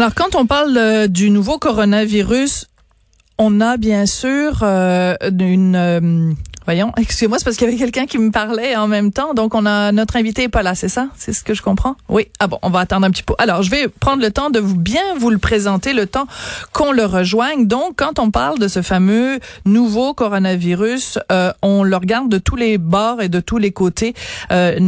Alors, quand on parle euh, du nouveau coronavirus, on a bien sûr euh, une euh, Voyons, excusez-moi, c'est parce qu'il y avait quelqu'un qui me parlait en même temps. Donc, on a notre invité est pas là, c'est ça? C'est ce que je comprends? Oui. Ah bon, on va attendre un petit peu. Alors, je vais prendre le temps de vous bien vous le présenter, le temps qu'on le rejoigne. Donc, quand on parle de ce fameux nouveau coronavirus, euh, on le regarde de tous les bords et de tous les côtés, euh,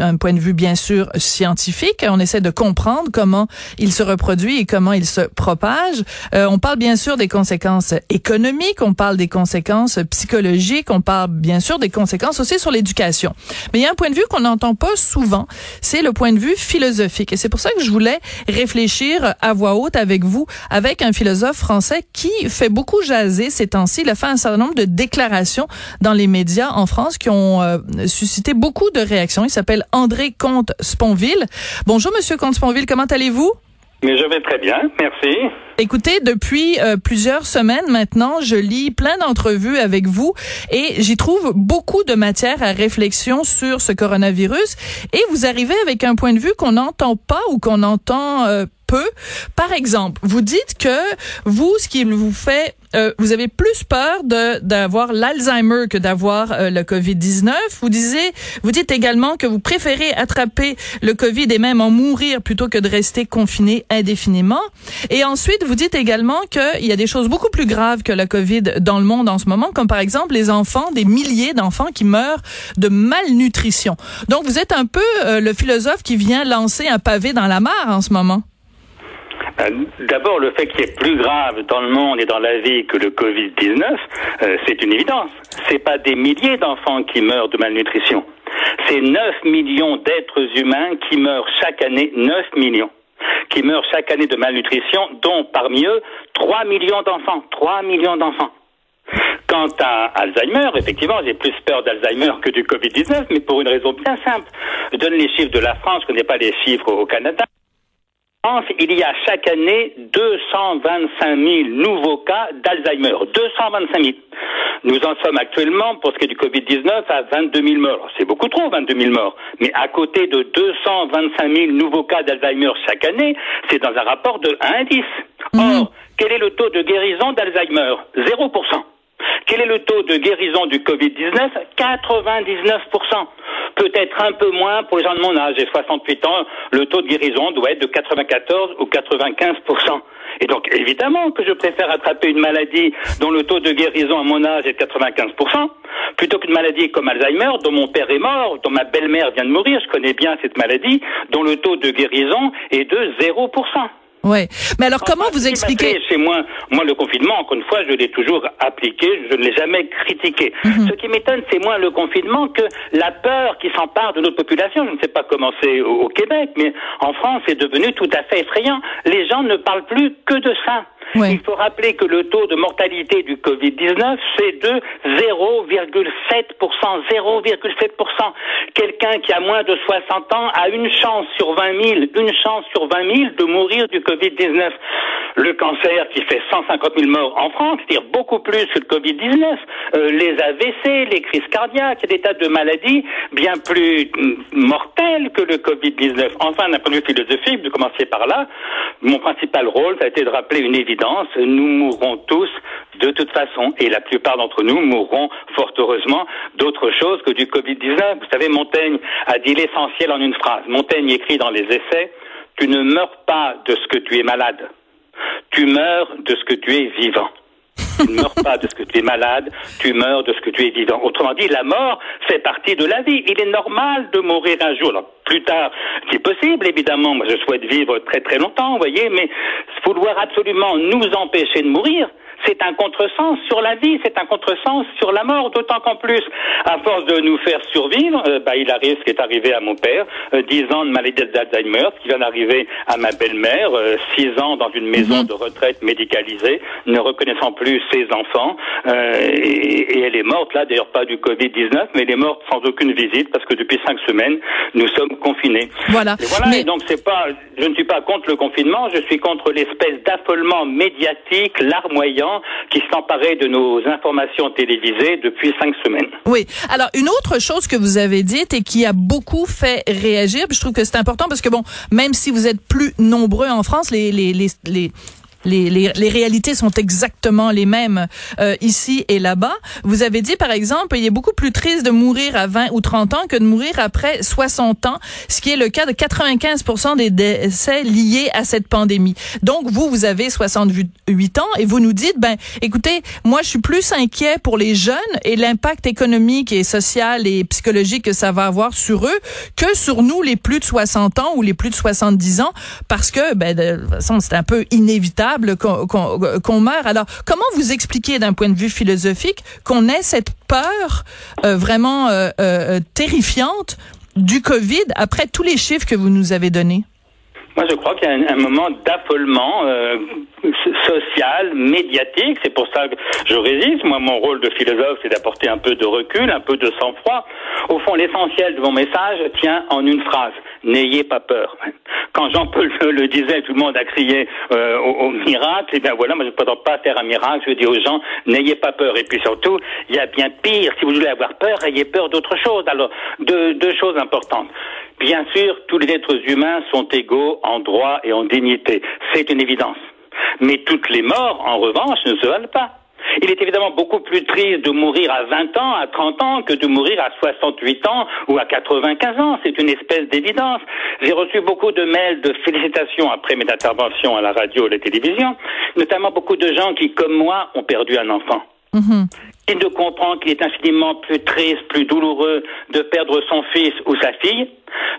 un point de vue bien sûr scientifique. On essaie de comprendre comment il se reproduit et comment il se propage. Euh, on parle bien sûr des conséquences économiques, on parle des conséquences psychologiques, bien sûr des conséquences aussi sur l'éducation. Mais il y a un point de vue qu'on n'entend pas souvent, c'est le point de vue philosophique. Et c'est pour ça que je voulais réfléchir à voix haute avec vous, avec un philosophe français qui fait beaucoup jaser ces temps-ci. Il a fait un certain nombre de déclarations dans les médias en France qui ont euh, suscité beaucoup de réactions. Il s'appelle André Comte-Sponville. Bonjour, Monsieur Comte-Sponville, comment allez-vous? Mais je vais très bien, merci. Écoutez, depuis euh, plusieurs semaines maintenant, je lis plein d'entrevues avec vous et j'y trouve beaucoup de matière à réflexion sur ce coronavirus. Et vous arrivez avec un point de vue qu'on n'entend pas ou qu'on entend euh, peu. Par exemple, vous dites que vous, ce qui vous fait euh, vous avez plus peur d'avoir l'Alzheimer que d'avoir euh, le Covid-19. Vous disiez, vous dites également que vous préférez attraper le Covid et même en mourir plutôt que de rester confiné indéfiniment. Et ensuite, vous dites également qu'il y a des choses beaucoup plus graves que le Covid dans le monde en ce moment, comme par exemple les enfants, des milliers d'enfants qui meurent de malnutrition. Donc, vous êtes un peu euh, le philosophe qui vient lancer un pavé dans la mare en ce moment. Euh, d'abord, le fait qu'il y ait plus grave dans le monde et dans la vie que le Covid-19, euh, c'est une évidence. C'est pas des milliers d'enfants qui meurent de malnutrition. C'est 9 millions d'êtres humains qui meurent chaque année, 9 millions, qui meurent chaque année de malnutrition, dont parmi eux 3 millions d'enfants. 3 millions d'enfants. Quant à Alzheimer, effectivement, j'ai plus peur d'Alzheimer que du Covid-19, mais pour une raison bien simple. Je donne les chiffres de la France, je connais pas les chiffres au Canada. France, il y a chaque année 225 000 nouveaux cas d'Alzheimer. 225 000. Nous en sommes actuellement, pour ce qui est du Covid-19, à 22 000 morts. C'est beaucoup trop, 22 000 morts. Mais à côté de 225 000 nouveaux cas d'Alzheimer chaque année, c'est dans un rapport de 1 à 10. Mhm. Or, quel est le taux de guérison d'Alzheimer? 0%. Quel est le taux de guérison du Covid-19 99%. Peut-être un peu moins pour les gens de mon âge. J'ai 68 ans, le taux de guérison doit être de 94 ou 95%. Et donc, évidemment que je préfère attraper une maladie dont le taux de guérison à mon âge est de 95%, plutôt qu'une maladie comme Alzheimer, dont mon père est mort, dont ma belle-mère vient de mourir, je connais bien cette maladie, dont le taux de guérison est de 0%. Oui. Mais alors, comment vous expliquez Chez moi, moi, le confinement, encore une fois, je l'ai toujours appliqué, je ne l'ai jamais critiqué. Mhm. Ce qui m'étonne, c'est moins le confinement que la peur qui s'empare de notre population. Je ne sais pas comment c'est au Québec, mais en France, c'est devenu tout à fait effrayant. Les gens ne parlent plus que de ça. Il faut rappeler que le taux de mortalité du Covid-19, c'est de 0,7%. 0,7%. Quelqu'un qui a moins de 60 ans a une chance sur 20 000, une chance sur 20 000 de mourir du Covid-19. Le cancer qui fait 150 000 morts en France, c'est-à-dire beaucoup plus que le Covid-19. Euh, les AVC, les crises cardiaques, des tas de maladies bien plus mortelles que le Covid-19. Enfin, d'un point de vue philosophique, de commencer par là, mon principal rôle, ça a été de rappeler une évidence nous mourrons tous de toute façon, et la plupart d'entre nous mourront fort heureusement d'autre chose que du Covid-19. Vous savez, Montaigne a dit l'essentiel en une phrase. Montaigne écrit dans les essais, tu ne meurs pas de ce que tu es malade, tu meurs de ce que tu es vivant. Tu ne meurs pas de ce que tu es malade, tu meurs de ce que tu es vivant. Autrement dit, la mort fait partie de la vie. Il est normal de mourir un jour. Alors, plus tard, c'est possible, évidemment. Moi, je souhaite vivre très très longtemps, vous voyez, mais vouloir absolument nous empêcher de mourir, c'est un contresens sur la vie, c'est un contresens sur la mort, d'autant qu'en plus, à force de nous faire survivre, euh, bah, il arrive ce qui est arrivé à mon père, euh, 10 ans de maladie d'Alzheimer, ce qui vient d'arriver à ma belle-mère, euh, 6 ans dans une maison Mhm. de retraite médicalisée, ne reconnaissant plus ses enfants, euh, et, et elle est morte là, d'ailleurs pas du Covid-19, mais elle est morte sans aucune visite parce que depuis 5 semaines, nous sommes confinés. Voilà. Et voilà, Mais- et donc c'est pas, je ne suis pas contre le confinement, je suis contre l'espèce d'affolement médiatique, larmoyant, qui s'emparait de nos informations télévisées depuis cinq semaines. Oui. Alors, une autre chose que vous avez dite et qui a beaucoup fait réagir, puis je trouve que c'est important parce que bon, même si vous êtes plus nombreux en France, les les les, les les, les, les réalités sont exactement les mêmes euh, ici et là-bas. Vous avez dit, par exemple, il est beaucoup plus triste de mourir à 20 ou 30 ans que de mourir après 60 ans, ce qui est le cas de 95 des décès liés à cette pandémie. Donc, vous, vous avez 68 ans et vous nous dites, ben, écoutez, moi, je suis plus inquiet pour les jeunes et l'impact économique et social et psychologique que ça va avoir sur eux que sur nous, les plus de 60 ans ou les plus de 70 ans, parce que, ben, de toute façon, c'est un peu inévitable qu'on qu'on qu'on meurt. Alors, comment vous expliquez d'un point de vue philosophique qu'on ait cette peur euh, vraiment euh, euh, terrifiante du Covid après tous les chiffres que vous nous avez donnés? Moi, je crois qu'il y a un, moment d'affolement social, médiatique. C'est pour ça que je résiste. Moi, mon rôle de philosophe, c'est d'apporter un peu de recul, un peu de sang-froid. Au fond, l'essentiel de mon message tient en une phrase n'ayez pas peur. Quand Jean-Paul le, disait, tout le monde a crié euh, au, miracle. Et bien voilà, moi je ne prétends pas faire un miracle. Je dis aux gens n'ayez pas peur. Et puis surtout, il y a bien pire. Si vous voulez avoir peur, ayez peur d'autre chose. Alors deux, deux choses importantes. Bien sûr, tous les êtres humains sont égaux en droit et en dignité. C'est une évidence. Mais toutes les morts, en revanche, ne se valent pas. Il est évidemment beaucoup plus triste de mourir à 20 ans, à 30 ans, que de mourir à 68 ans ou à 95 ans. C'est une espèce d'évidence. J'ai reçu beaucoup de mails de félicitations après mes interventions à la radio et à la télévision, notamment beaucoup de gens qui, comme moi, ont perdu un enfant. Mmh. Il ne comprend qu'il est infiniment plus triste, plus douloureux de perdre son fils ou sa fille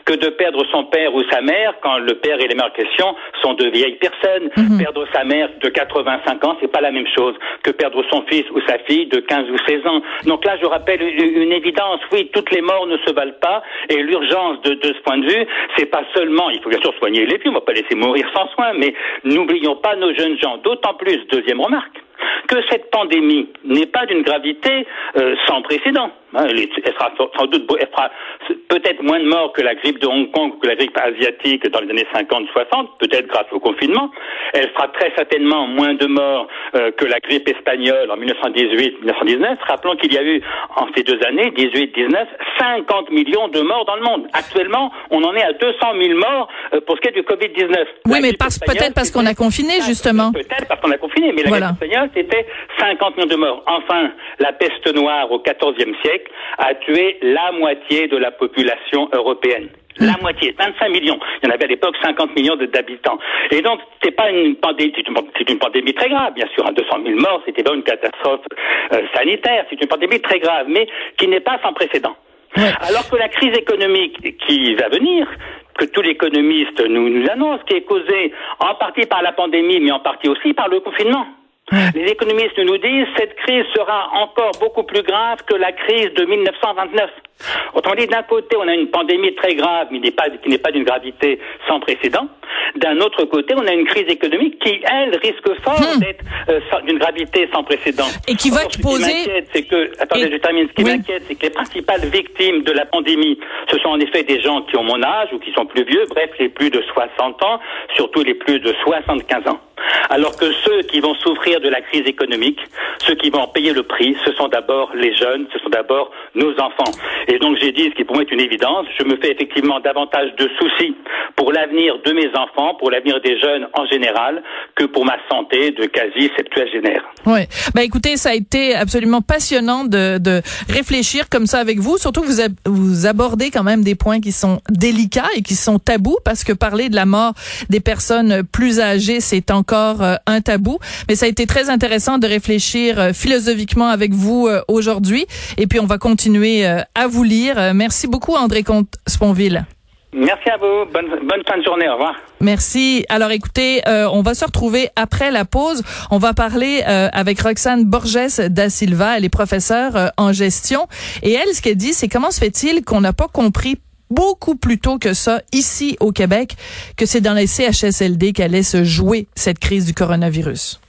que de perdre son père ou sa mère quand le père et les mères questions sont de vieilles personnes. Mmh. Perdre sa mère de 85 ans, c'est pas la même chose que perdre son fils ou sa fille de 15 ou 16 ans. Donc là, je rappelle une, une évidence. Oui, toutes les morts ne se valent pas et l'urgence de, de, ce point de vue, c'est pas seulement, il faut bien sûr soigner les vieux, on va pas laisser mourir sans soin, mais n'oublions pas nos jeunes gens. D'autant plus, deuxième remarque, que cette pandémie n'est pas d'une gravité euh, sans précédent. Hein, elle, sera sans doute, elle fera peut-être moins de morts que la grippe de Hong Kong ou que la grippe asiatique dans les années 50-60, peut-être grâce au confinement. Elle fera très certainement moins de morts euh, que la grippe espagnole en 1918-1919. Rappelons qu'il y a eu en ces deux années, 18-19, 50 millions de morts dans le monde. Actuellement, on en est à 200 000 morts euh, pour ce qui est du Covid-19. Oui, mais peut-être parce qu'on a confiné, justement. Peut-être parce qu'on a confiné, mais la voilà. grippe espagnole, c'était 50 millions de morts. Enfin, la peste noire au XIVe siècle a tué la moitié de la population européenne. La mmh. moitié, 25 millions. Il y en avait à l'époque 50 millions d'habitants. Et donc, c'est pas une pandémie, c'est une, une, pandémie très grave, bien sûr. Hein, 200 000 morts, c'était pas une catastrophe euh, sanitaire. C'est une pandémie très grave, mais qui n'est pas sans précédent. Ouais. Alors que la crise économique qui va venir, que tous les économistes nous, nous annoncent, qui est causée en partie par la pandémie, mais en partie aussi par le confinement. Les économistes nous disent cette crise sera encore beaucoup plus grave que la crise de 1929. Autrement dit, d'un côté, on a une pandémie très grave, mais qui n'est pas d'une gravité sans précédent. D'un autre côté, on a une crise économique qui, elle, risque fort Hmm. d'être euh, d'une gravité sans précédent. Et qui va Or, ce poser... qui m'inquiète, c'est que, attendez, Et... je termine. Ce qui oui. m'inquiète, c'est que les principales victimes de la pandémie, ce sont en effet des gens qui ont mon âge ou qui sont plus vieux, bref, les plus de 60 ans, surtout les plus de 75 ans. Alors que ceux qui vont souffrir de la crise économique, ceux qui vont en payer le prix, ce sont d'abord les jeunes, ce sont d'abord nos enfants. Et donc j'ai dit, ce qui pour moi est une évidence, je me fais effectivement davantage de soucis pour l'avenir de mes enfants, pour l'avenir des jeunes en général, que pour ma santé de quasi septuagénaire. Oui. Ben écoutez, ça a été absolument passionnant de, de réfléchir comme ça avec vous. Surtout vous, vous abordez quand même des points qui sont délicats et qui sont tabous parce que parler de la mort des personnes plus âgées, c'est encore euh, un tabou. Mais ça a été très intéressant de réfléchir euh, philosophiquement avec vous euh, aujourd'hui. Et puis on va continuer à vous lire. merci beaucoup, André Comte-Sponville. Merci à vous. Bonne, bonne fin de journée. Au revoir. Merci. Alors écoutez, euh, on va se retrouver après la pause. On va parler euh, avec Roxane Borges da Silva. Elle est professeure euh, en gestion. Et elle, ce qu'elle dit, c'est comment se fait-il qu'on n'a pas compris beaucoup plus tôt que ça, ici au Québec, que c'est dans les CHSLD qu'allait se jouer cette crise du coronavirus?